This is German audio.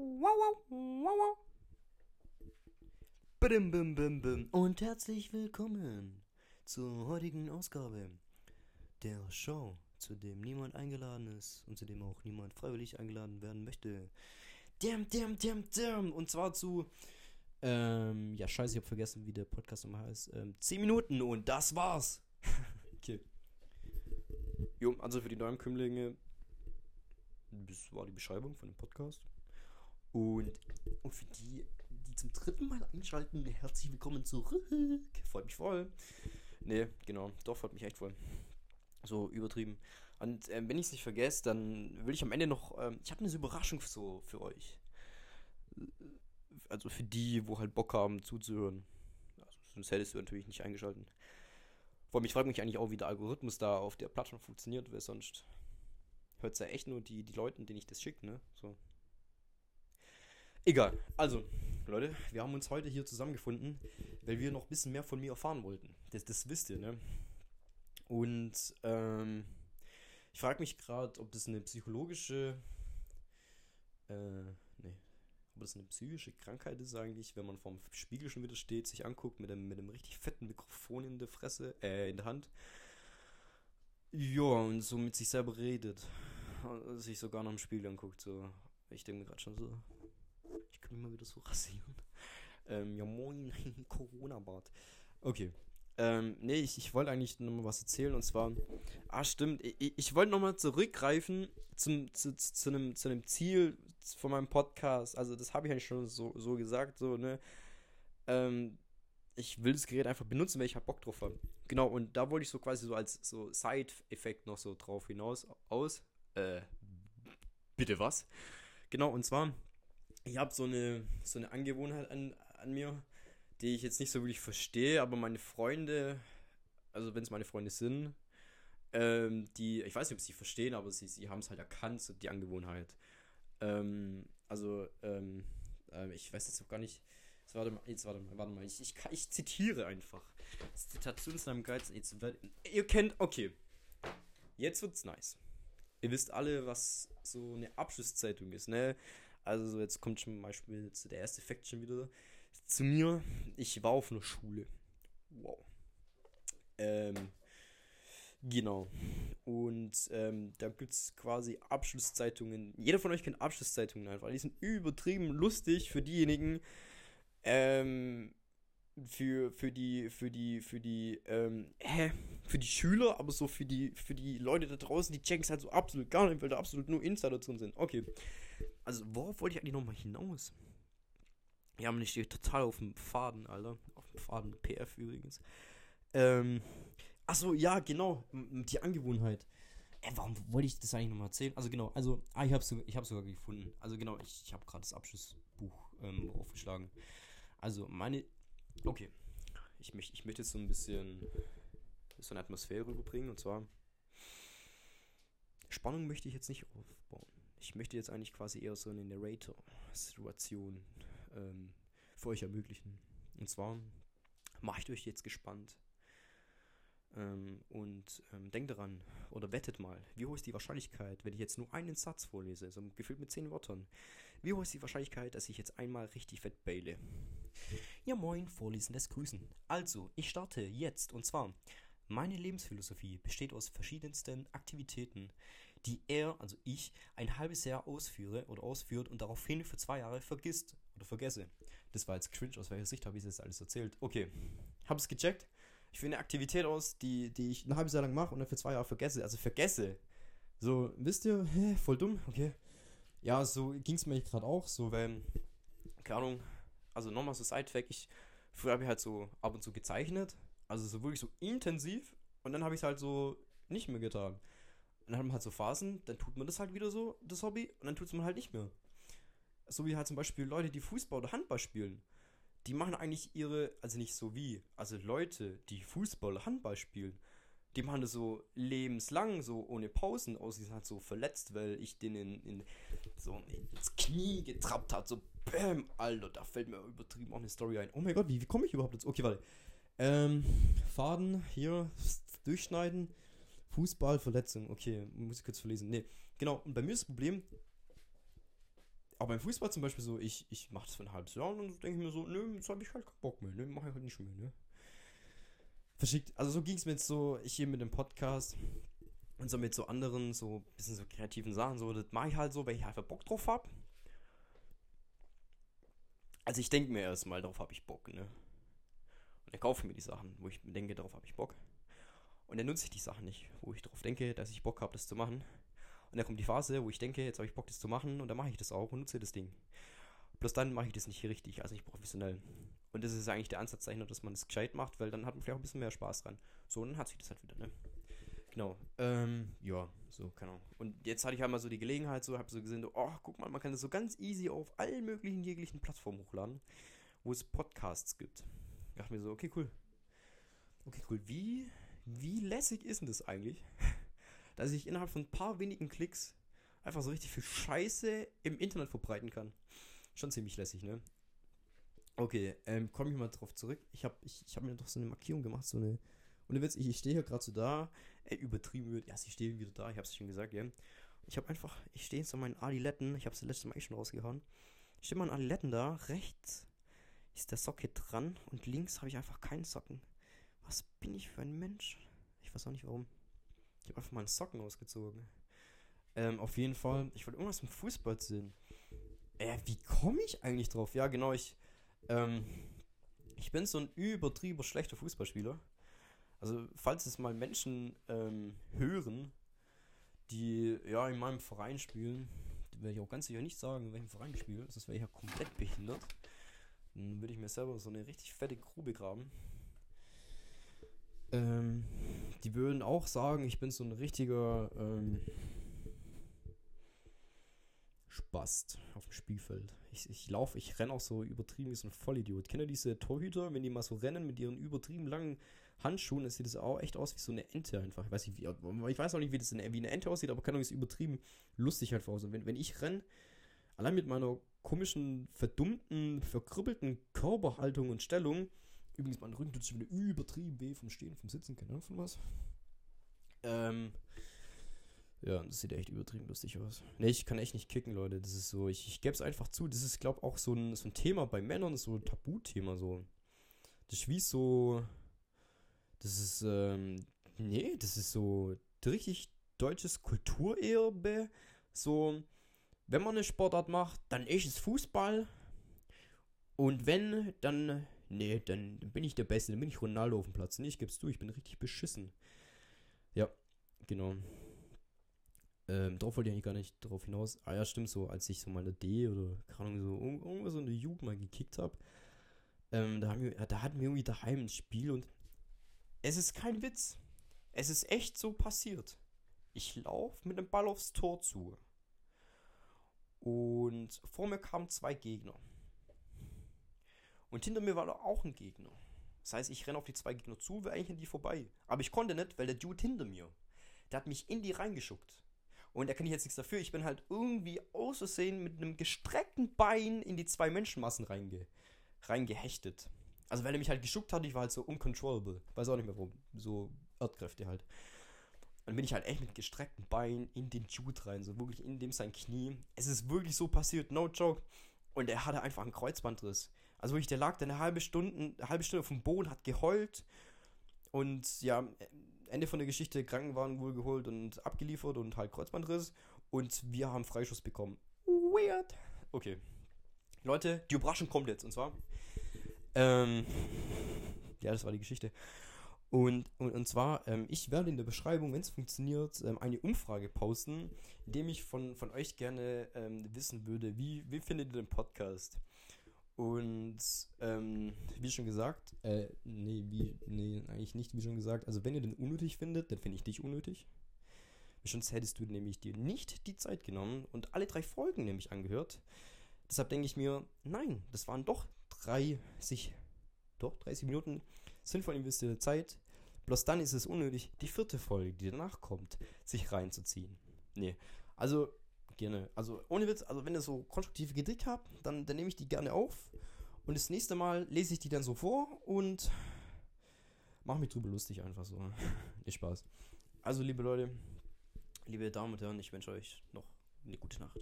Wow, wow, wow, wow. Bim, bim, bim, bim. Und herzlich willkommen zur heutigen Ausgabe der Show, zu dem niemand eingeladen ist und zu dem auch niemand freiwillig eingeladen werden möchte. Damn, damn, damn, damn. Und zwar zu, ähm, ja, scheiße, ich hab vergessen, wie der Podcast nochmal heißt. Ähm, 10 Minuten und das war's. okay. Jo, also für die Neuankömmlinge, das war die Beschreibung von dem Podcast. Und, und für die, die zum dritten Mal einschalten, herzlich willkommen zurück. Freut mich voll. Ne, genau, doch, freut mich echt voll. So übertrieben. Und ähm, wenn ich es nicht vergesse, dann will ich am Ende noch. Ähm, ich habe eine Überraschung so für euch. Also für die, wo halt Bock haben zuzuhören. Also, sonst hättest du natürlich nicht eingeschalten. Vor allem, ich frage mich eigentlich auch, wie der Algorithmus da auf der Plattform funktioniert, weil sonst hört es ja echt nur die, die Leute, denen ich das schicke, ne? So. Egal. Also, Leute, wir haben uns heute hier zusammengefunden, weil wir noch ein bisschen mehr von mir erfahren wollten. Das, das wisst ihr, ne? Und ähm, ich frage mich gerade, ob das eine psychologische, äh, nee, ob das eine psychische Krankheit ist eigentlich, wenn man vorm Spiegel schon wieder steht, sich anguckt mit einem, mit einem richtig fetten Mikrofon in der Fresse, äh, in der Hand. Ja, und so mit sich selber redet. Und sich sogar noch im Spiegel anguckt, so. Ich denke mir gerade schon so, mal wieder so rasieren. Ähm, ja moin, Corona-Bart. Okay. Ähm, nee, ich, ich wollte eigentlich nochmal was erzählen und zwar, ah stimmt, ich, ich wollte nochmal zurückgreifen zum, zu, zu, zu, einem, zu einem Ziel von meinem Podcast. Also das habe ich eigentlich schon so, so gesagt, so, ne. Ähm, ich will das Gerät einfach benutzen, weil ich halt Bock drauf habe. Genau, und da wollte ich so quasi so als so Side-Effekt noch so drauf hinaus aus. Äh, bitte was? Genau, und zwar, ich habe so eine, so eine Angewohnheit an, an mir, die ich jetzt nicht so wirklich verstehe, aber meine Freunde, also wenn es meine Freunde sind, ähm, die, ich weiß nicht, ob sie verstehen, aber sie, sie haben es halt erkannt, so die Angewohnheit. Ähm, also, ähm, äh, ich weiß jetzt auch gar nicht, jetzt warte mal, jetzt warte mal, warte mal, ich, ich, ich zitiere einfach. Zitation ist einem Geiz, jetzt, ihr kennt, okay, jetzt wird's nice. Ihr wisst alle, was so eine Abschlusszeitung ist, ne? Also jetzt kommt zum Beispiel der erste Effekt schon wieder zu mir. Ich war auf einer Schule. Wow. Ähm, genau. Und ähm, da gibt es quasi Abschlusszeitungen. Jeder von euch kennt Abschlusszeitungen einfach. Die sind übertrieben lustig für diejenigen, ähm, für, für die, für die, für die, ähm, hä? Für die Schüler, aber so für die, für die Leute da draußen, die checken es halt so absolut gar nicht, weil da absolut nur Insider drin sind. Okay. Also, worauf wollte ich eigentlich nochmal hinaus? Ja, man steht total auf dem Faden, Alter. Auf dem Faden, PF übrigens. Ähm, achso, ja, genau, die Angewohnheit. Äh, warum wollte ich das eigentlich nochmal erzählen? Also genau, also, ah, ich habe sogar, ich sogar gefunden. Also genau, ich, ich habe gerade das Abschlussbuch ähm, aufgeschlagen. Also meine Okay. Ich, möcht, ich möchte jetzt so ein bisschen so eine Atmosphäre rüberbringen. Und zwar, Spannung möchte ich jetzt nicht aufbauen. Ich möchte jetzt eigentlich quasi eher so eine Narrator-Situation ähm, für euch ermöglichen. Und zwar mache ich euch jetzt gespannt ähm, und ähm, denkt daran oder wettet mal, wie hoch ist die Wahrscheinlichkeit, wenn ich jetzt nur einen Satz vorlese, so gefüllt mit zehn Wörtern, wie hoch ist die Wahrscheinlichkeit, dass ich jetzt einmal richtig fett baile? Ja moin, vorlesendes Grüßen. Also, ich starte jetzt und zwar, meine Lebensphilosophie besteht aus verschiedensten Aktivitäten, die er, also ich, ein halbes Jahr ausführe oder ausführt und daraufhin für zwei Jahre vergisst oder vergesse. Das war jetzt cringe, aus welcher Sicht habe ich das alles erzählt? Okay, hab's gecheckt? ich führe eine Aktivität aus, die, die ich ein halbes Jahr lang mache und dann für zwei Jahre vergesse. Also vergesse. So, wisst ihr, hä, voll dumm, okay. Ja, so ging es mir gerade auch, so, weil, keine Ahnung, also nochmal so Side-Fact, ich, früher habe ich halt so ab und zu gezeichnet, also so wirklich so intensiv und dann habe ich es halt so nicht mehr getan. Dann hat man halt so Phasen, dann tut man das halt wieder so, das Hobby, und dann tut es man halt nicht mehr. So wie halt zum Beispiel Leute, die Fußball oder Handball spielen die machen eigentlich ihre, also nicht so wie, also Leute, die Fußball, Handball spielen, die machen das so lebenslang, so ohne Pausen aus. Die sind halt so verletzt, weil ich den in, in so ins Knie getrappt hat. So, bäm, Alter, da fällt mir übertrieben auch eine Story ein. Oh mein Gott, wie, wie komme ich überhaupt jetzt? Okay, warte. Ähm, Faden hier, durchschneiden. Fußball, Verletzung. Okay, muss ich kurz verlesen. Nee, genau. Und bei mir ist das Problem, aber beim Fußball zum Beispiel so, ich, ich mache das für ein halbes Jahr und dann denke ich mir so, nö, jetzt habe ich halt keinen Bock mehr, ne, mache ich halt nicht mehr, ne. Verschickt, also so ging es mir jetzt so, ich hier mit dem Podcast und so mit so anderen, so bisschen so kreativen Sachen, so, das mache ich halt so, weil ich einfach Bock drauf habe. Also ich denke mir erstmal, darauf habe ich Bock, ne. Und dann kaufe mir die Sachen, wo ich denke, darauf habe ich Bock. Und dann nutze ich die Sachen nicht, wo ich darauf denke, dass ich Bock habe, das zu machen. Und dann kommt die Phase, wo ich denke, jetzt habe ich Bock, das zu machen und dann mache ich das auch und nutze das Ding. Bloß dann mache ich das nicht richtig, also nicht professionell. Und das ist eigentlich der Ansatzzeichen, dass man es das gescheit macht, weil dann hat man vielleicht auch ein bisschen mehr Spaß dran. So, und dann hat sich das halt wieder, ne? Genau. Ähm, ja, so, keine Ahnung. Und jetzt hatte ich halt so die Gelegenheit, so, habe so gesehen, so, oh, guck mal, man kann das so ganz easy auf allen möglichen jeglichen Plattformen hochladen, wo es Podcasts gibt. Ich dachte mir so, okay, cool. Okay, cool. Wie, wie lässig ist denn das eigentlich? dass ich innerhalb von ein paar wenigen Klicks einfach so richtig viel Scheiße im Internet verbreiten kann. Schon ziemlich lässig, ne? Okay, ähm, komme ich mal drauf zurück. Ich habe ich, ich hab mir doch so eine Markierung gemacht, so eine. Und Witz, ich, ich stehe hier gerade so da, äh, übertrieben wird. Ja, ich stehe wieder da, ich habe es schon gesagt, ja. Ich habe einfach, ich stehe jetzt an meinen Adiletten, ich habe es letztes Mal eh schon rausgehauen. Ich stehe mal an Adiletten da, rechts ist der Socket dran und links habe ich einfach keinen Socken. Was bin ich für ein Mensch? Ich weiß auch nicht warum. Ich habe einfach mal einen Socken ausgezogen. Ähm, auf jeden Fall, ich wollte irgendwas im Fußball sehen. Äh, wie komme ich eigentlich drauf? Ja, genau, ich, ähm, ich bin so ein übertrieben schlechter Fußballspieler. Also, falls es mal Menschen ähm, hören, die ja in meinem Verein spielen, werde ich auch ganz sicher nicht sagen, in welchem Verein ich spiele, sonst wäre ich ja komplett behindert. Dann würde ich mir selber so eine richtig fette Grube graben. Ähm, die würden auch sagen, ich bin so ein richtiger ähm, Spast auf dem Spielfeld. Ich, ich laufe, ich renne auch so übertrieben wie so ein Vollidiot. Kennt ihr diese Torhüter, wenn die mal so rennen mit ihren übertrieben langen Handschuhen, dann sieht das auch echt aus wie so eine Ente einfach. Ich weiß, nicht, wie, ich weiß auch nicht, wie das eine, wie eine Ente aussieht, aber kann auch übertrieben lustig einfach aus. Und wenn, wenn ich renne, allein mit meiner komischen, verdummten, verkrüppelten Körperhaltung und Stellung, Übrigens, mein Rücken tut sich wieder übertrieben weh vom Stehen, vom Sitzen, keine Ahnung von was. Ähm. Ja, das sieht echt übertrieben lustig aus. Ne, ich kann echt nicht kicken, Leute. Das ist so, ich, ich gebe es einfach zu. Das ist, glaube ich, auch so ein, so ein Thema bei Männern, so ein Tabuthema, so. Das ist wie so. Das ist, ähm, nee, das ist so richtig deutsches Kulturerbe. So, wenn man eine Sportart macht, dann ist es Fußball. Und wenn, dann nee, dann bin ich der Beste, dann bin ich Ronaldo auf dem Platz. Nee, ich geb's du, ich bin richtig beschissen. Ja, genau. Ähm, darauf wollte ich eigentlich gar nicht drauf hinaus. Ah ja, stimmt so, als ich so mal eine D oder keine Ahnung, so irgendwas so in der Jugend mal gekickt habe, ähm, da, da hatten wir irgendwie daheim ein Spiel und es ist kein Witz. Es ist echt so passiert. Ich laufe mit dem Ball aufs Tor zu. Und vor mir kamen zwei Gegner. Und hinter mir war da auch ein Gegner. Das heißt, ich renne auf die zwei Gegner zu, wäre eigentlich an die vorbei. Aber ich konnte nicht, weil der Dude hinter mir, der hat mich in die reingeschuckt. Und da kann ich jetzt nichts dafür. Ich bin halt irgendwie auszusehen mit einem gestreckten Bein in die zwei Menschenmassen reinge reingehechtet. Also weil er mich halt geschuckt hat, ich war halt so uncontrollable. Weiß auch nicht mehr warum. So Erdkräfte halt. Dann bin ich halt echt mit gestreckten Beinen in den Dude rein, so wirklich in dem sein Knie. Es ist wirklich so passiert, no joke. Und er hatte einfach einen Kreuzbandriss. Also wirklich, der lag da eine halbe Stunde, eine halbe Stunde auf dem Boden, hat geheult. Und ja, Ende von der Geschichte, Krankenwagen wohl geholt und abgeliefert und halt Kreuzbandriss. Und wir haben Freischuss bekommen. Weird. Okay. Leute, die Überraschung kommt jetzt. Und zwar. Ähm, ja, das war die Geschichte. Und, und, und zwar, ähm, ich werde in der Beschreibung, wenn es funktioniert, ähm, eine Umfrage posten, indem ich von, von euch gerne ähm, wissen würde, wie, wie findet ihr den Podcast? Und ähm, wie schon gesagt, äh, nee, wie, nee, eigentlich nicht, wie schon gesagt. Also wenn ihr den unnötig findet, dann finde ich dich unnötig. Sonst hättest du nämlich dir nicht die Zeit genommen und alle drei Folgen nämlich angehört. Deshalb denke ich mir, nein, das waren doch 30, doch 30 Minuten sinnvoll investierte Zeit. Bloß dann ist es unnötig, die vierte Folge, die danach kommt, sich reinzuziehen. Nee, also gerne. Also ohne Witz, also wenn ihr so konstruktive Kritik habt, dann, dann nehme ich die gerne auf. Und das nächste Mal lese ich die dann so vor und mache mich drüber lustig einfach so. Nicht Spaß. Also liebe Leute, liebe Damen und Herren, ich wünsche euch noch eine gute Nacht.